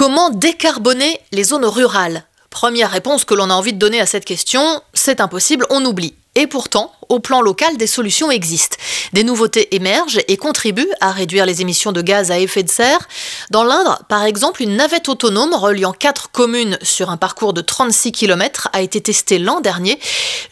Comment décarboner les zones rurales? Première réponse que l'on a envie de donner à cette question, c'est impossible, on oublie. Et pourtant, au plan local, des solutions existent. Des nouveautés émergent et contribuent à réduire les émissions de gaz à effet de serre. Dans l'Indre, par exemple, une navette autonome reliant quatre communes sur un parcours de 36 km a été testée l'an dernier.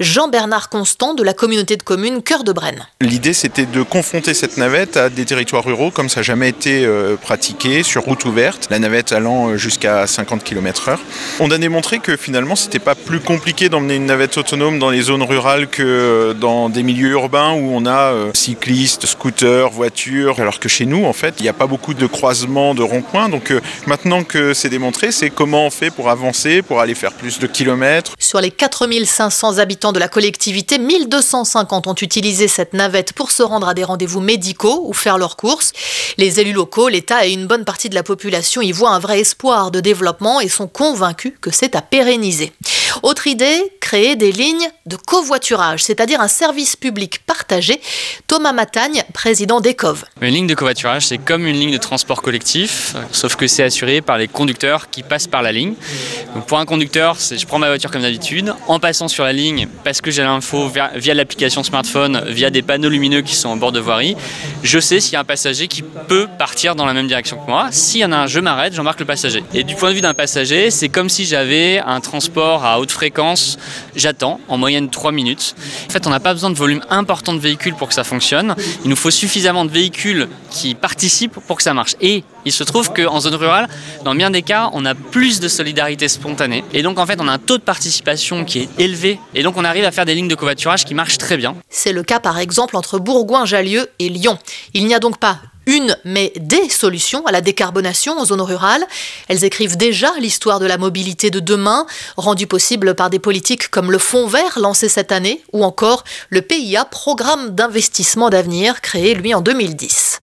Jean-Bernard Constant de la communauté de communes Cœur de Brenne. L'idée, c'était de confronter cette navette à des territoires ruraux comme ça n'a jamais été euh, pratiqué sur route ouverte, la navette allant euh, jusqu'à 50 km/h. On a démontré que finalement, c'était pas plus compliqué d'emmener une navette autonome dans les zones rurales que euh, dans dans des milieux urbains où on a euh, cyclistes, scooters, voitures, alors que chez nous, en fait, il n'y a pas beaucoup de croisements, de ronds-points. Donc euh, maintenant que c'est démontré, c'est comment on fait pour avancer, pour aller faire plus de kilomètres. Sur les 4500 habitants de la collectivité, 1250 ont utilisé cette navette pour se rendre à des rendez-vous médicaux ou faire leurs courses. Les élus locaux, l'État et une bonne partie de la population y voient un vrai espoir de développement et sont convaincus que c'est à pérenniser. Autre idée, créer des lignes de covoiturage, c'est-à-dire un service public partagé. Thomas Matagne, président d'ECOV. Une ligne de covoiturage, c'est comme une ligne de transport collectif, sauf que c'est assuré par les conducteurs qui passent par la ligne. Donc pour un conducteur, c'est je prends ma voiture comme d'habitude, en passant sur la ligne, parce que j'ai l'info via, l'application smartphone, via des panneaux lumineux qui sont au bord de voirie, je sais s'il y a un passager qui peut partir dans la même direction que moi. S'il y en a un, je m'arrête, j'embarque le passager. Et du point de vue d'un passager, c'est comme si j'avais un transport à haute fréquence, j'attends en moyenne 3 minutes. En fait, on n'a pas besoin de volume important de véhicules pour que ça fonctionne. Il nous faut suffisamment de véhicules qui participent pour que ça marche. Et il se trouve qu'en zone rurale, dans bien des cas, on a plus de solidarité spontanée. Et donc, en fait, on a un taux de participation qui est élevé. Et donc, on arrive à faire des lignes de covoiturage qui marchent très bien. C'est le cas, par exemple, entre Bourgoin-Jallieu et Lyon. Il n'y a donc pas une, mais des solutions à la décarbonation en zone rurale. Elles écrivent déjà l'histoire de la mobilité de demain, rendue possible par des politiques comme le Fonds vert lancé cette année, ou encore le PIA, Programme d'investissement d'avenir, créé lui en 2010.